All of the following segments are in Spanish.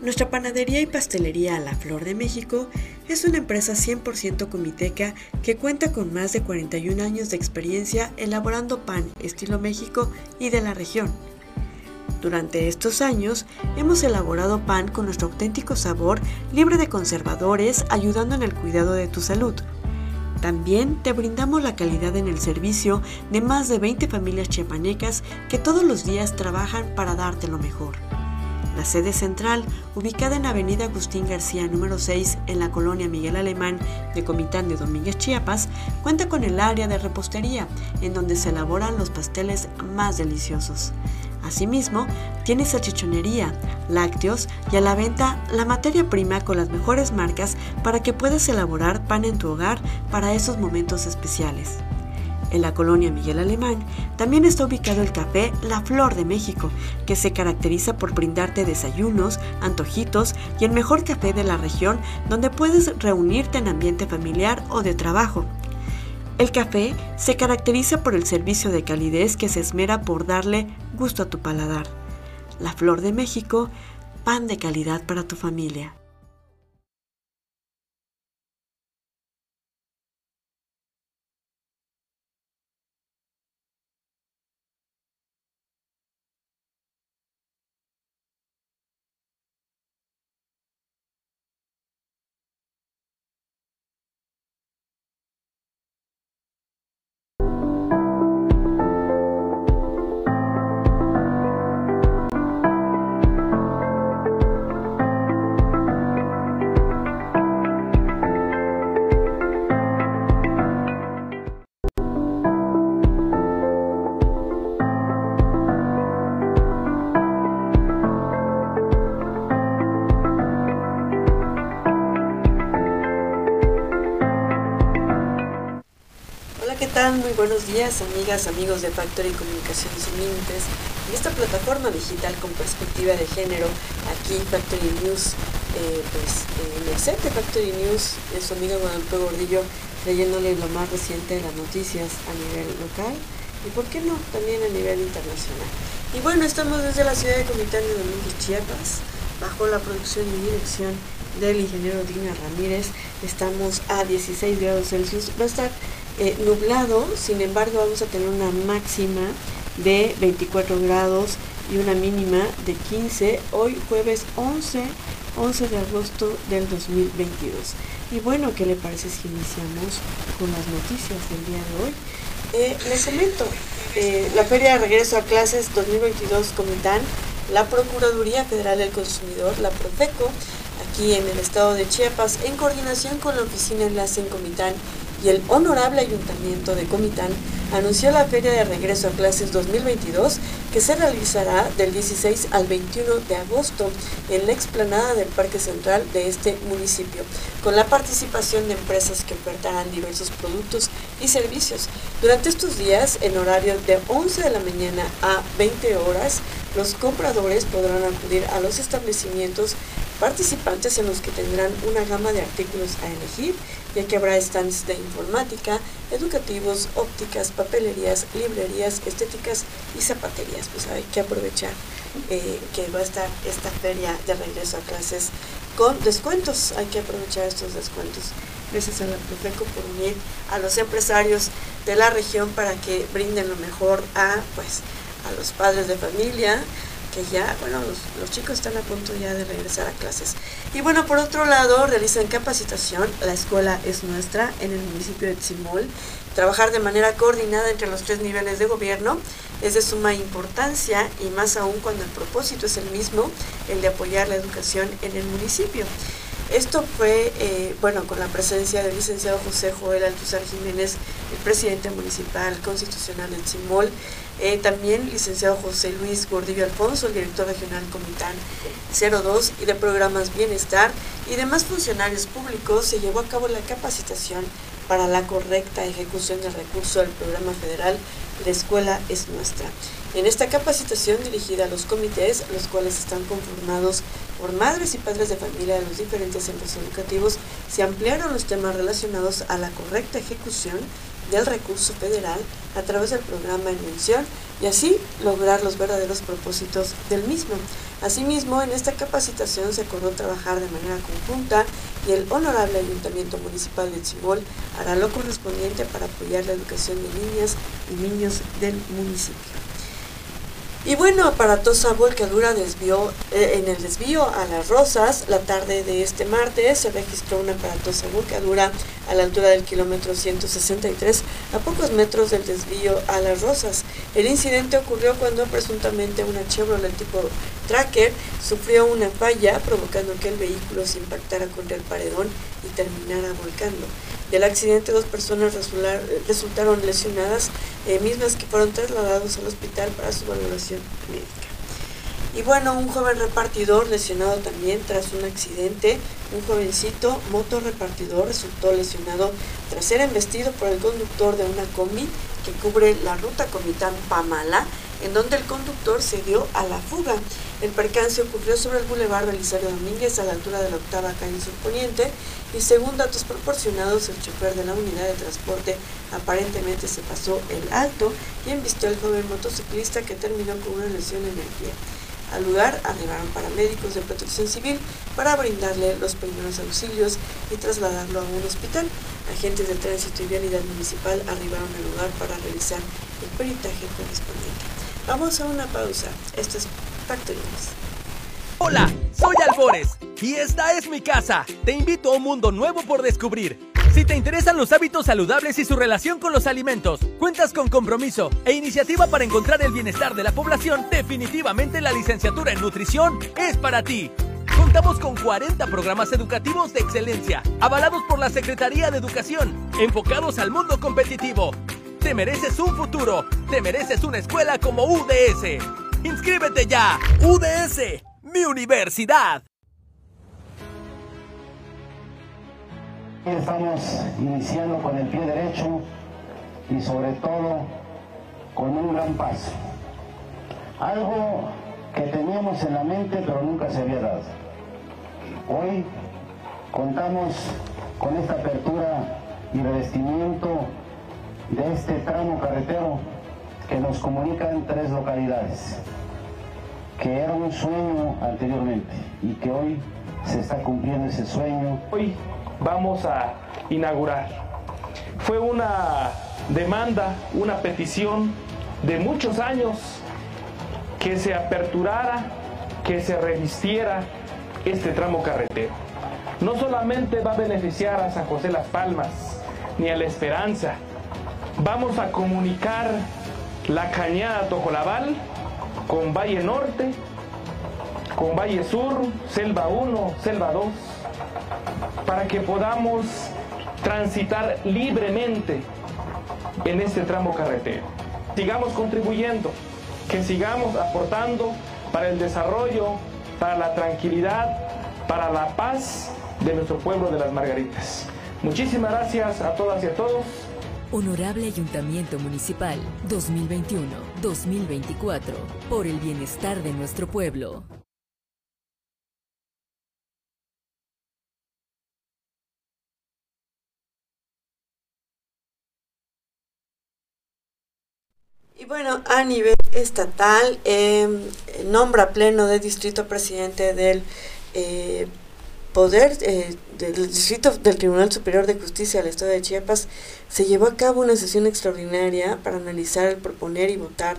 Nuestra panadería y pastelería La Flor de México es una empresa 100% comiteca que cuenta con más de 41 años de experiencia elaborando pan estilo México y de la región. Durante estos años hemos elaborado pan con nuestro auténtico sabor, libre de conservadores, ayudando en el cuidado de tu salud. También te brindamos la calidad en el servicio de más de 20 familias chiapanecas que todos los días trabajan para darte lo mejor. La sede central, ubicada en Avenida Agustín García número 6 en la colonia Miguel Alemán de Comitán de Domínguez, Chiapas, cuenta con el área de repostería, en donde se elaboran los pasteles más deliciosos. Asimismo, tiene salchichonería, lácteos y a la venta la materia prima con las mejores marcas para que puedas elaborar pan en tu hogar para esos momentos especiales. En la colonia Miguel Alemán también está ubicado el café La Flor de México, que se caracteriza por brindarte desayunos, antojitos y el mejor café de la región donde puedes reunirte en ambiente familiar o de trabajo. El café se caracteriza por el servicio de calidez que se esmera por darle gusto a tu paladar. La Flor de México, pan de calidad para tu familia. Muy buenos días, amigas, amigos de Factory Comunicaciones Límites. En esta plataforma digital con perspectiva de género, aquí Factory News, eh, pues en el set de Factory News, es su amiga Guadalupe Gordillo, leyéndole lo más reciente de las noticias a nivel local y, ¿por qué no?, también a nivel internacional. Y bueno, estamos desde la ciudad de Comitán de Domínguez, Chiapas, bajo la producción y dirección del ingeniero Dina Ramírez. Estamos a 16 grados Celsius. Va a estar eh, nublado, sin embargo vamos a tener una máxima de 24 grados y una mínima de 15 hoy jueves 11, 11 de agosto del 2022. Y bueno, ¿qué le parece si iniciamos con las noticias del día de hoy? Eh, les comento, eh, la Feria de Regreso a Clases 2022 Comitán, la Procuraduría Federal del Consumidor, la Profeco, aquí en el estado de Chiapas, en coordinación con la Oficina Enlace en Comitán y el Honorable Ayuntamiento de Comitán anunció la Feria de Regreso a Clases 2022 que se realizará del 16 al 21 de agosto en la explanada del Parque Central de este municipio, con la participación de empresas que ofertarán diversos productos y servicios. Durante estos días, en horario de 11 de la mañana a 20 horas, los compradores podrán acudir a los establecimientos participantes en los que tendrán una gama de artículos a elegir, ya que habrá stands de informática, educativos, ópticas, papelerías, librerías, estéticas y zapaterías. Pues hay que aprovechar eh, que va a estar esta feria de regreso a clases con descuentos. Hay que aprovechar estos descuentos. Gracias a la Profeco por unir a los empresarios de la región para que brinden lo mejor a pues a los padres de familia, ya, bueno, los, chicos están a punto ya de regresar a clases. Y bueno, por otro lado, realizan capacitación, la escuela es nuestra en el municipio de Tzimol. Trabajar de manera coordinada entre los tres niveles de gobierno es de suma importancia y más aún cuando el propósito es el mismo, el de apoyar la educación en el municipio. Esto fue, eh, bueno, con la presencia del licenciado José Joel Altuzar Jiménez, el presidente municipal constitucional de Tzimol, eh, también licenciado José Luis Gordillo Alfonso, director regional Comitán 02 y de programas Bienestar y demás funcionarios públicos, se llevó a cabo la capacitación para la correcta ejecución del recurso del programa federal La Escuela es Nuestra. En esta capacitación dirigida a los comités, los cuales están conformados por madres y padres de familia de los diferentes centros educativos, se ampliaron los temas relacionados a la correcta ejecución del recurso federal a través del programa en mención y así lograr los verdaderos propósitos del mismo. Asimismo, en esta capacitación se acordó trabajar de manera conjunta y el Honorable Ayuntamiento Municipal de Chimol hará lo correspondiente para apoyar la educación de niñas y niños del municipio. Y bueno, aparatosa volcadura desvió, eh, en el desvío a las Rosas, la tarde de este martes se registró una aparatosa volcadura a la altura del kilómetro 163, a pocos metros del desvío a las Rosas. El incidente ocurrió cuando presuntamente una Chevrolet tipo Tracker sufrió una falla, provocando que el vehículo se impactara contra el paredón y terminara volcando. Del accidente, dos personas resultaron lesionadas, eh, mismas que fueron trasladados al hospital para su valoración médica. Y bueno, un joven repartidor lesionado también tras un accidente. Un jovencito motorrepartidor resultó lesionado tras ser embestido por el conductor de una combi que cubre la ruta Comitán-Pamala, en donde el conductor se dio a la fuga. El percance ocurrió sobre el bulevar Belisario Domínguez a la altura de la octava calle surponiente y según datos proporcionados el chofer de la unidad de transporte aparentemente se pasó el alto y embistió al joven motociclista que terminó con una lesión en el pie. Al lugar arribaron paramédicos de protección civil para brindarle los primeros auxilios y trasladarlo a un hospital. Agentes de tránsito y vialidad municipal arribaron al lugar para realizar el peritaje correspondiente. Vamos a una pausa. Esto es Hola, soy Y esta es mi casa. Te invito a un mundo nuevo por descubrir. Si te interesan los hábitos saludables y su relación con los alimentos, cuentas con compromiso e iniciativa para encontrar el bienestar de la población, definitivamente la licenciatura en nutrición es para ti. Contamos con 40 programas educativos de excelencia, avalados por la Secretaría de Educación, enfocados al mundo competitivo. Te mereces un futuro, te mereces una escuela como UDS. ¡Inscríbete ya! UDS, mi universidad. Estamos iniciando con el pie derecho y sobre todo con un gran paso. Algo que teníamos en la mente pero nunca se había dado. Hoy contamos con esta apertura y revestimiento de este tramo carretero que nos comunican tres localidades, que era un sueño anteriormente y que hoy se está cumpliendo ese sueño. Hoy vamos a inaugurar. Fue una demanda, una petición de muchos años que se aperturara, que se revistiera este tramo carretero. No solamente va a beneficiar a San José Las Palmas ni a La Esperanza, vamos a comunicar la cañada Tojolabal con Valle Norte, con Valle Sur, Selva 1, Selva 2, para que podamos transitar libremente en este tramo carretero. Sigamos contribuyendo, que sigamos aportando para el desarrollo, para la tranquilidad, para la paz de nuestro pueblo de las Margaritas. Muchísimas gracias a todas y a todos. Honorable Ayuntamiento Municipal 2021-2024, por el bienestar de nuestro pueblo. Bueno, a nivel estatal, em, nombra pleno de distrito presidente del eh, Poder eh, del Distrito del Tribunal Superior de Justicia del Estado de Chiapas se llevó a cabo una sesión extraordinaria para analizar proponer y votar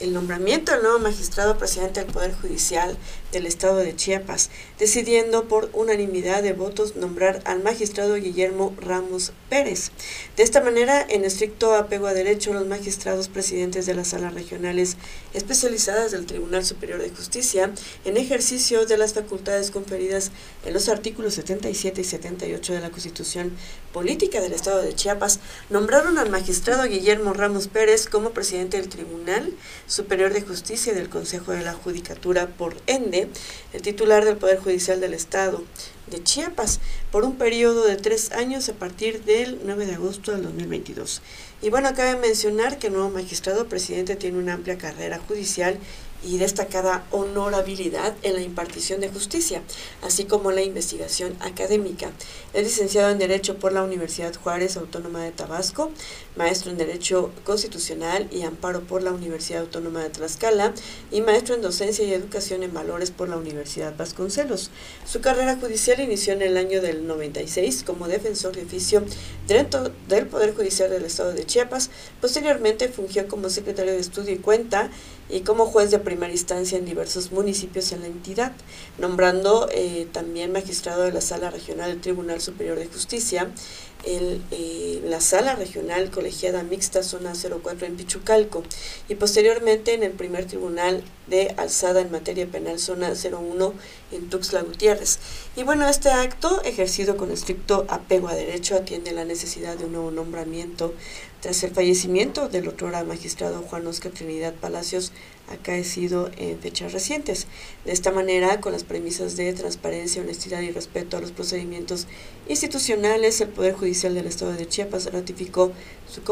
el nombramiento del nuevo magistrado presidente del Poder Judicial del Estado de Chiapas, decidiendo por unanimidad de votos nombrar al magistrado Guillermo Ramos Pérez. De esta manera, en estricto apego a derecho, los magistrados presidentes de las salas regionales especializadas del Tribunal Superior de Justicia, en ejercicio de las facultades conferidas en los artículos 77 y 78 de la Constitución Política del Estado de Chiapas, nombraron al magistrado Guillermo Ramos Pérez como presidente del Tribunal Superior de Justicia del Consejo de la Judicatura por ende, el titular del Poder Judicial del Estado de Chiapas, por un periodo de tres años a partir del 9 de agosto del 2022. Y bueno, cabe mencionar que el nuevo magistrado presidente tiene una amplia carrera judicial y destacada honorabilidad en la impartición de justicia, así como la investigación académica. Es licenciado en Derecho por la Universidad Juárez Autónoma de Tabasco, maestro en Derecho Constitucional y Amparo por la Universidad Autónoma de Tlaxcala y maestro en Docencia y Educación en Valores por la Universidad Vasconcelos. Su carrera judicial inició en el año del 96 como defensor de oficio dentro del Poder Judicial del Estado de Chiapas. Posteriormente fungió como secretario de Estudio y Cuenta y como juez de primera instancia en diversos municipios en la entidad, nombrando eh, también magistrado de la Sala Regional del Tribunal Superior de Justicia, eh, la Sala Regional Colegiada Mixta Zona 04 en Pichucalco y posteriormente en el primer Tribunal de Alzada en Materia Penal Zona 01 en Tuxtla Gutiérrez. Y bueno, este acto, ejercido con estricto apego a derecho, atiende la necesidad de un nuevo nombramiento tras el fallecimiento del otro magistrado Juan Oscar Trinidad Palacios, acaecido en fechas recientes. De esta manera, con las premisas de transparencia, honestidad y respeto a los procedimientos institucionales, el Poder Judicial del Estado de Chiapas ratificó su,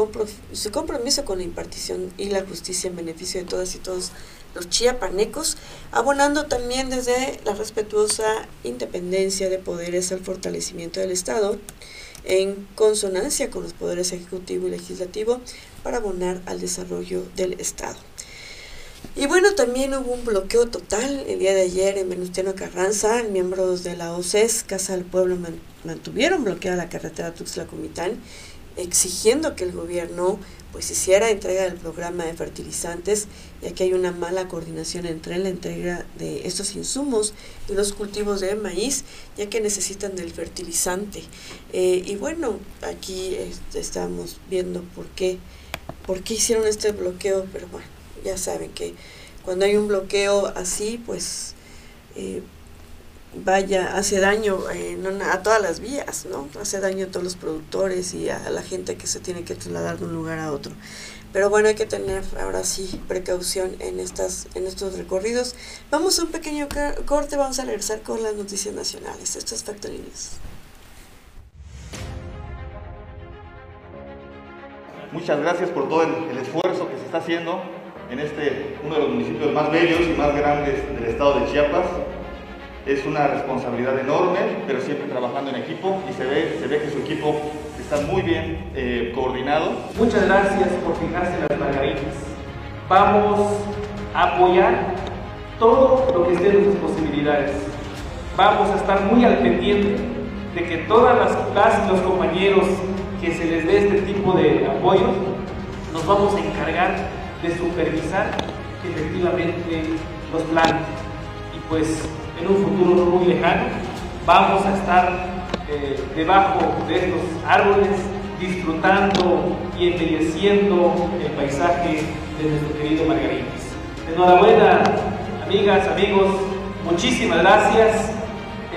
su compromiso con la impartición y la justicia en beneficio de todas y todos los chiapanecos, abonando también desde la respetuosa independencia de poderes al fortalecimiento del Estado en consonancia con los poderes ejecutivo y legislativo para abonar al desarrollo del Estado. Y bueno, también hubo un bloqueo total el día de ayer en Venustiano Carranza. Miembros de la OCES, Casa del Pueblo, mantuvieron bloqueada la carretera Tuxtla-Comitán, exigiendo que el gobierno pues hiciera entrega del programa de fertilizantes, ya que hay una mala coordinación entre la entrega de estos insumos y los cultivos de maíz, ya que necesitan del fertilizante. Eh, y bueno, aquí este, estamos viendo por qué, por qué hicieron este bloqueo, pero bueno, ya saben que cuando hay un bloqueo así, pues eh, vaya, hace daño eh, a todas las vías, ¿no? Hace daño a todos los productores y a la gente que se tiene que trasladar de un lugar a otro. Pero bueno, hay que tener ahora sí precaución en, estas, en estos recorridos. Vamos a un pequeño corte, vamos a regresar con las noticias nacionales. Esto es Muchas gracias por todo el esfuerzo que se está haciendo en este, uno de los municipios más bellos y más grandes del estado de Chiapas es una responsabilidad enorme, pero siempre trabajando en equipo y se ve, se ve que su equipo está muy bien eh, coordinado. Muchas gracias por fijarse en las margaritas. Vamos a apoyar todo lo que esté en nuestras posibilidades. Vamos a estar muy al pendiente de que todas las clases, los compañeros que se les dé este tipo de apoyos, nos vamos a encargar de supervisar efectivamente los planes. Y pues en un futuro muy lejano, vamos a estar eh, debajo de estos árboles disfrutando y embelleciendo el paisaje de nuestro querido Margaritas. Enhorabuena, amigas, amigos, muchísimas gracias.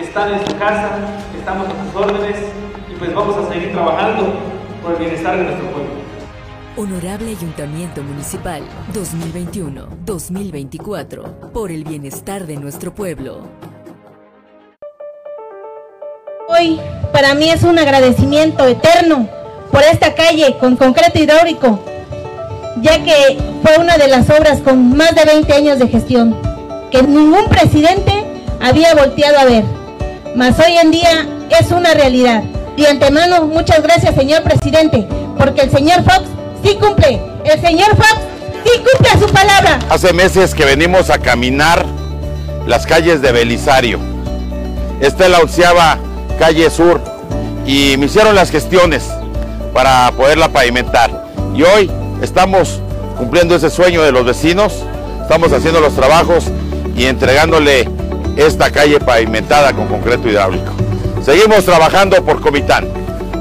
Están en su casa, estamos a sus órdenes y pues vamos a seguir trabajando por el bienestar de nuestro pueblo. Honorable Ayuntamiento Municipal 2021-2024, por el bienestar de nuestro pueblo. Hoy para mí es un agradecimiento eterno por esta calle con concreto hidráulico, ya que fue una de las obras con más de 20 años de gestión, que ningún presidente había volteado a ver, mas hoy en día es una realidad. De antemano, muchas gracias señor presidente, porque el señor Fox sí cumple. El señor Fox sí cumple su palabra. Hace meses que venimos a caminar las calles de Belisario. Esta es la onceava calle sur y me hicieron las gestiones para poderla pavimentar. Y hoy estamos cumpliendo ese sueño de los vecinos, estamos haciendo los trabajos y entregándole esta calle pavimentada con concreto hidráulico. Seguimos trabajando por Comitán.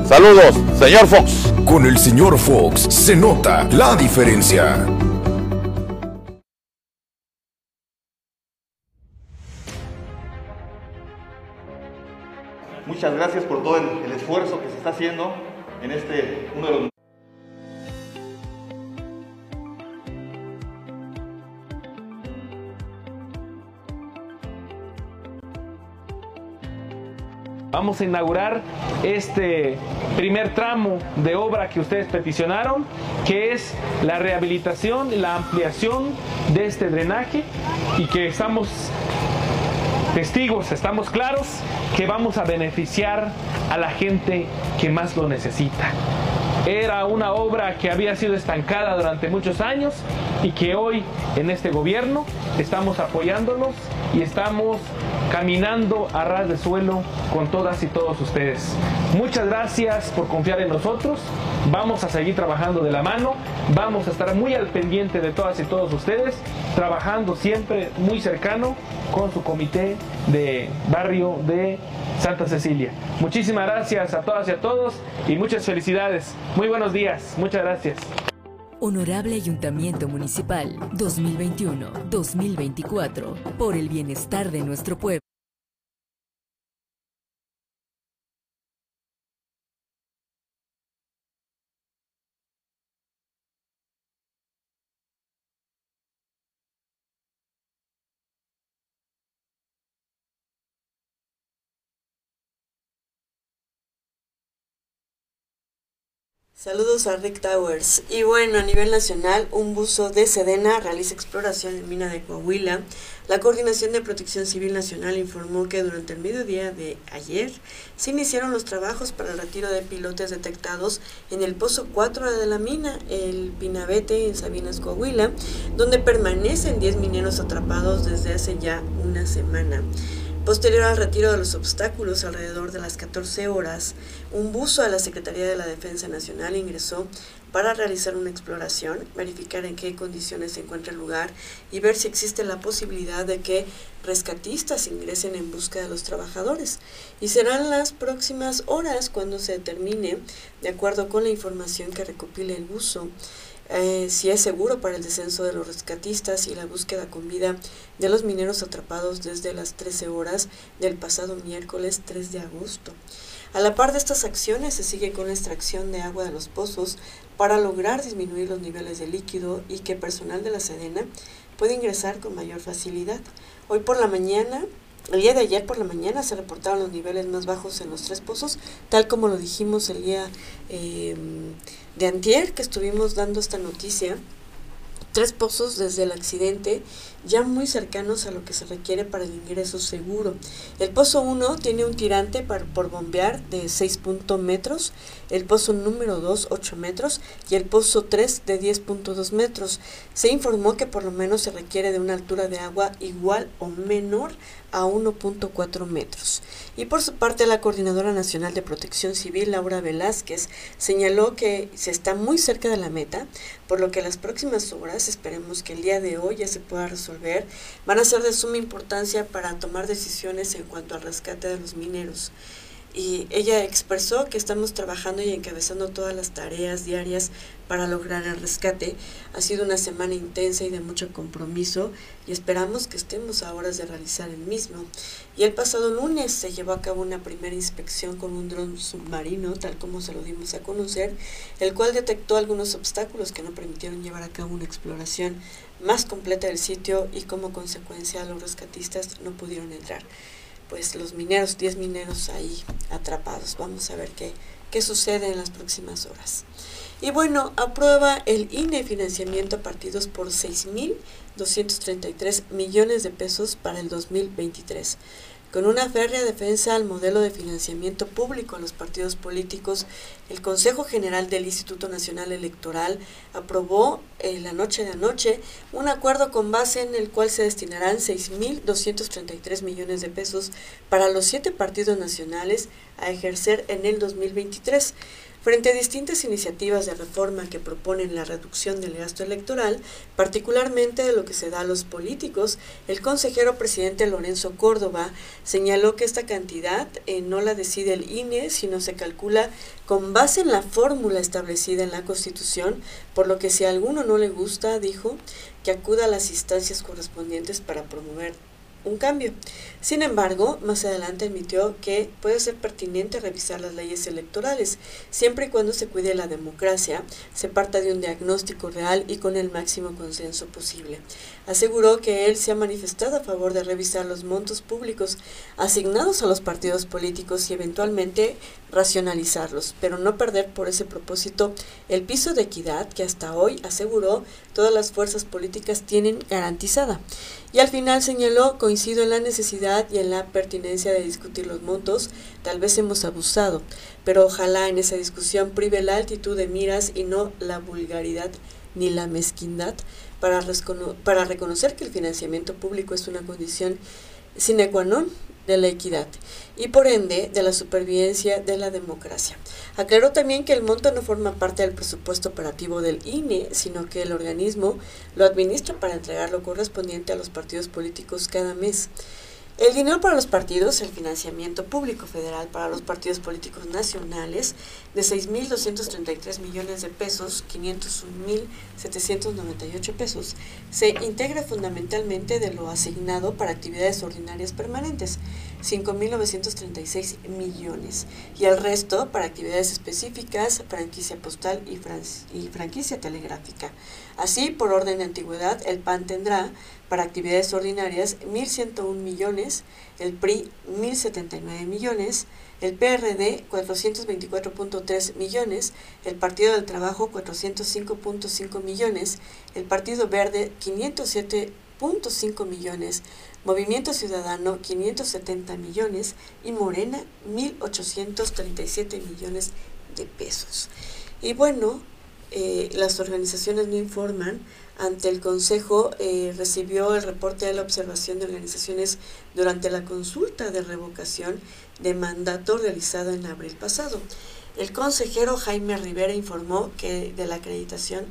Saludos, señor Fox. Con el señor Fox se nota la diferencia. Muchas gracias por todo el, esfuerzo que se está haciendo en este uno de los Vamos a inaugurar este primer tramo de obra que ustedes peticionaron, que es la rehabilitación y la ampliación de este drenaje y que estamos testigos, estamos claros que vamos a beneficiar a la gente que más lo necesita. Era una obra que había sido estancada durante muchos años y que hoy en este gobierno estamos apoyándolos y estamos caminando a ras de suelo con todas y todos ustedes. Muchas gracias por confiar en nosotros. Vamos a seguir trabajando de la mano. Vamos a estar muy al pendiente de todas y todos ustedes, trabajando siempre muy cercano con su comité de barrio de Santa Cecilia. Muchísimas gracias a todas y a todos y muchas felicidades. Muy buenos días. Muchas gracias. Honorable Ayuntamiento Municipal 2021-2024 por el bienestar de nuestro pueblo. Saludos a Rick Towers. Y bueno, a nivel nacional, un buzo de Sedena realiza exploración en mina de Coahuila. La Coordinación de Protección Civil Nacional informó que durante el mediodía de ayer se iniciaron los trabajos para el retiro de pilotes detectados en el pozo 4 de la mina, el Pinabete, en Sabinas, Coahuila, donde permanecen 10 mineros atrapados desde hace ya una semana. Posterior al retiro de los obstáculos alrededor de las 14 horas, un buzo a la Secretaría de la Defensa Nacional ingresó para realizar una exploración, verificar en qué condiciones se encuentra el lugar y ver si existe la posibilidad de que rescatistas ingresen en busca de los trabajadores. Y serán las próximas horas cuando se determine, de acuerdo con la información que recopile el buzo, eh, si es seguro para el descenso de los rescatistas y la búsqueda con vida de los mineros atrapados desde las 13 horas del pasado miércoles 3 de agosto. A la par de estas acciones se sigue con la extracción de agua de los pozos para lograr disminuir los niveles de líquido y que personal de la Sedena pueda ingresar con mayor facilidad. Hoy por la mañana el día de ayer por la mañana se reportaron los niveles más bajos en los tres pozos, tal como lo dijimos el día eh, de antier que estuvimos dando esta noticia, tres pozos desde el accidente ya muy cercanos a lo que se requiere para el ingreso seguro. El pozo 1 tiene un tirante para, por bombear de 6 metros, el pozo número 2 8 metros y el pozo 3 de 10.2 metros. Se informó que por lo menos se requiere de una altura de agua igual o menor a 1.4 metros. Y por su parte, la Coordinadora Nacional de Protección Civil, Laura Velázquez, señaló que se está muy cerca de la meta, por lo que las próximas horas, esperemos que el día de hoy ya se pueda resolver, van a ser de suma importancia para tomar decisiones en cuanto al rescate de los mineros y ella expresó que estamos trabajando y encabezando todas las tareas diarias para lograr el rescate. Ha sido una semana intensa y de mucho compromiso y esperamos que estemos a horas de realizar el mismo. Y el pasado lunes se llevó a cabo una primera inspección con un dron submarino, tal como se lo dimos a conocer, el cual detectó algunos obstáculos que no permitieron llevar a cabo una exploración más completa del sitio y como consecuencia los rescatistas no pudieron entrar pues los mineros, 10 mineros ahí atrapados. Vamos a ver qué, qué sucede en las próximas horas. Y bueno, aprueba el INE financiamiento a partidos por 6.233 millones de pesos para el 2023. Con una férrea defensa al modelo de financiamiento público a los partidos políticos, el Consejo General del Instituto Nacional Electoral aprobó en la noche de anoche un acuerdo con base en el cual se destinarán 6.233 millones de pesos para los siete partidos nacionales a ejercer en el 2023. Frente a distintas iniciativas de reforma que proponen la reducción del gasto electoral, particularmente de lo que se da a los políticos, el consejero presidente Lorenzo Córdoba señaló que esta cantidad eh, no la decide el INE, sino se calcula con base en la fórmula establecida en la Constitución, por lo que si a alguno no le gusta, dijo, que acuda a las instancias correspondientes para promover un cambio. Sin embargo, más adelante admitió que puede ser pertinente revisar las leyes electorales, siempre y cuando se cuide la democracia, se parta de un diagnóstico real y con el máximo consenso posible. Aseguró que él se ha manifestado a favor de revisar los montos públicos asignados a los partidos políticos y eventualmente racionalizarlos, pero no perder por ese propósito el piso de equidad que hasta hoy aseguró todas las fuerzas políticas tienen garantizada. Y al final señaló, coincido en la necesidad y en la pertinencia de discutir los montos, tal vez hemos abusado, pero ojalá en esa discusión prive la altitud de miras y no la vulgaridad ni la mezquindad para, para reconocer que el financiamiento público es una condición sine qua non de la equidad y por ende de la supervivencia de la democracia. Aclaró también que el monto no forma parte del presupuesto operativo del INE, sino que el organismo lo administra para entregar lo correspondiente a los partidos políticos cada mes. El dinero para los partidos, el financiamiento público federal para los partidos políticos nacionales de 6.233 millones de pesos, 501.798 pesos, se integra fundamentalmente de lo asignado para actividades ordinarias permanentes, 5.936 millones, y el resto para actividades específicas, franquicia postal y, y franquicia telegráfica. Así, por orden de antigüedad, el PAN tendrá para actividades ordinarias 1.101 millones, el PRI 1.079 millones, el PRD 424.3 millones, el Partido del Trabajo 405.5 millones, el Partido Verde 507.5 millones, Movimiento Ciudadano 570 millones y Morena 1.837 millones de pesos. Y bueno, eh, las organizaciones no informan ante el Consejo eh, recibió el reporte de la observación de organizaciones durante la consulta de revocación de mandato realizada en abril pasado. El consejero Jaime Rivera informó que de la acreditación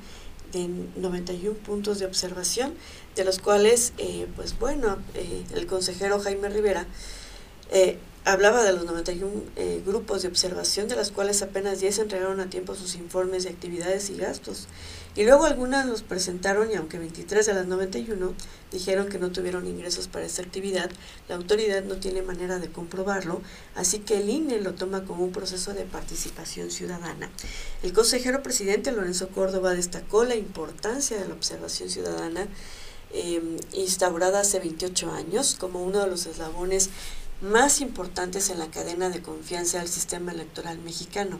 de 91 puntos de observación, de los cuales, eh, pues bueno, eh, el consejero Jaime Rivera hablaba de los 91 grupos de observación, de los cuales apenas 10 entregaron a tiempo sus informes de actividades y gastos. Y luego algunas los presentaron y aunque 23 de las 91 dijeron que no tuvieron ingresos para esta actividad, la autoridad no tiene manera de comprobarlo, así que el INE lo toma como un proceso de participación ciudadana. El consejero presidente Lorenzo Córdoba destacó la importancia de la observación ciudadana em, instaurada hace 28 años como uno de los eslabones más importantes en la cadena de confianza del sistema electoral mexicano.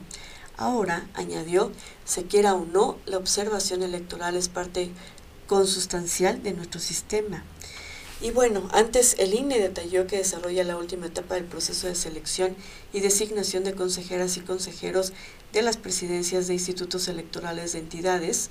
Ahora, añadió, se quiera o no, la observación electoral es parte consustancial de nuestro sistema. Y bueno, antes el INE detalló que desarrolla la última etapa del proceso de selección y designación de consejeras y consejeros de las presidencias de institutos electorales de entidades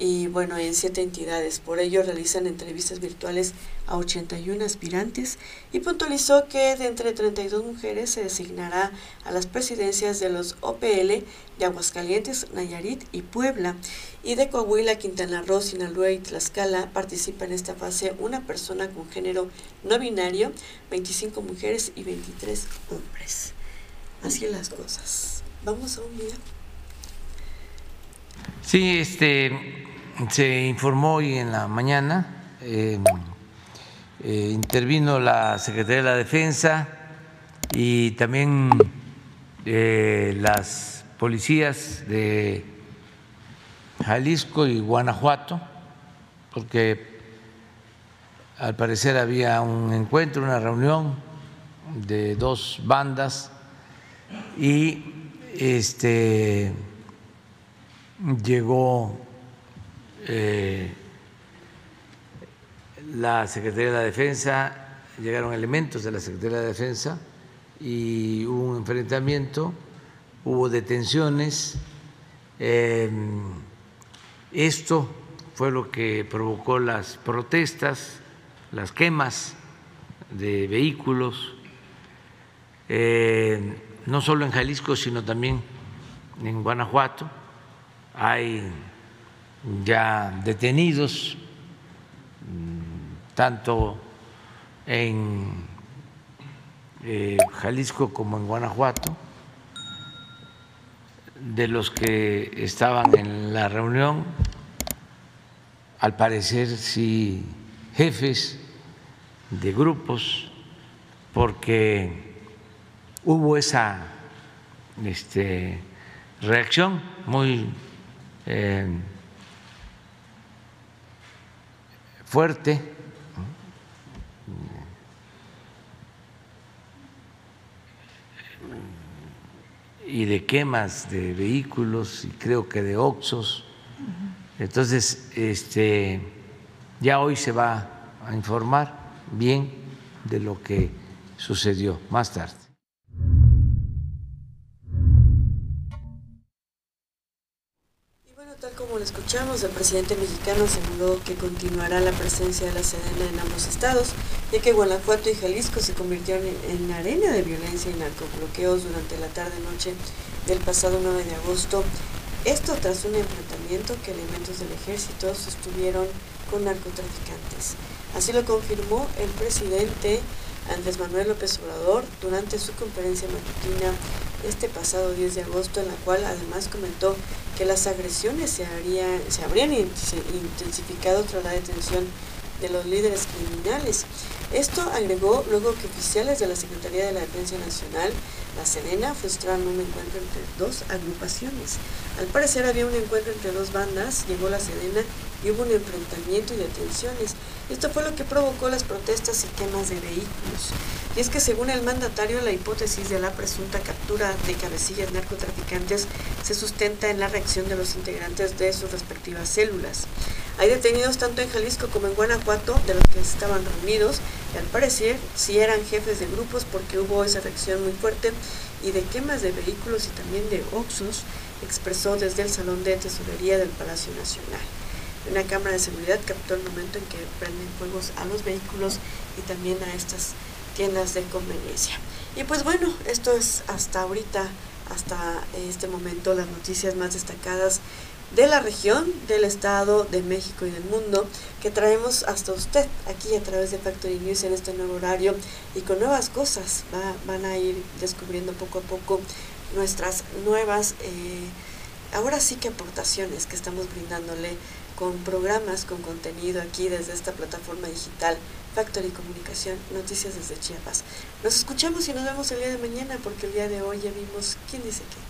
y bueno, en siete entidades. Por ello realizan entrevistas virtuales a 81 aspirantes y puntualizó que de entre 32 mujeres se designará a las presidencias de los OPL de Aguascalientes, Nayarit y Puebla y de Coahuila, Quintana Roo, Sinaloa y Tlaxcala participa en esta fase una persona con género no binario, 25 mujeres y 23 hombres. Así las cosas. Vamos a un video. Sí, este, se informó hoy en la mañana, em, eh, intervino la Secretaría de la Defensa y también eh, las policías de Jalisco y Guanajuato, porque al parecer había un encuentro, una reunión de dos bandas y este llegó eh, la Secretaría de Defensa, llegaron elementos de la Secretaría de Defensa y hubo un enfrentamiento, hubo detenciones. Em, esto fue lo que provocó las protestas, las quemas de vehículos, eh, no solo en Jalisco, sino también en Guanajuato. Hay ya detenidos, mm, tanto en eh, Jalisco como en Guanajuato, de los que estaban en la reunión, al parecer sí jefes de grupos, porque hubo esa este, reacción muy eh, fuerte y de quemas de vehículos y creo que de oxos. Entonces, este, ya hoy se va a informar bien de lo que sucedió más tarde. Escuchamos, el presidente mexicano aseguró que continuará la presencia de la Sedena en ambos estados, ya que Guanajuato y Jalisco se convirtieron en arena de violencia y narcobloqueos durante la tarde-noche del pasado 9 de agosto. Esto tras un enfrentamiento que elementos del ejército sostuvieron con narcotraficantes. Así lo confirmó el presidente Andrés Manuel López Obrador durante su conferencia matutina este pasado 10 de agosto, en la cual además comentó que las agresiones se, se habrían intensificado tras la detención de los líderes criminales. Esto agregó luego que oficiales de la Secretaría de la Defensa Nacional, la Serena, frustraron un encuentro entre dos agrupaciones. Al parecer había un encuentro entre dos bandas, llegó la Serena y hubo un enfrentamiento y detenciones. Esto fue lo que provocó las protestas y quemas de vehículos. Y es que según el mandatario, la hipótesis de la presunta captura de cabecillas narcotraficantes se sustenta en la reacción de los integrantes de sus respectivas células. Hay detenidos tanto en Jalisco como en Guanajuato de los que estaban reunidos y al parecer sí eran jefes de grupos porque hubo esa reacción muy fuerte y de quemas de vehículos y también de oxos, expresó desde el Salón de Tesorería del Palacio Nacional. Una cámara de seguridad captó el momento en que prenden fuegos a los vehículos y también a estas tiendas de conveniencia. Y pues bueno, esto es hasta ahorita, hasta este momento, las noticias más destacadas de la región, del Estado, de México y del mundo, que traemos hasta usted aquí a través de Factory News en este nuevo horario y con nuevas cosas. van a ir descubriendo poco a poco nuestras nuevas, eh, ahora sí que aportaciones que estamos brindándole con programas, con contenido aquí desde esta plataforma digital Factory Comunicación, Noticias desde Chiapas. Nos escuchamos y nos vemos el día de mañana porque el día de hoy ya vimos quién dice qué.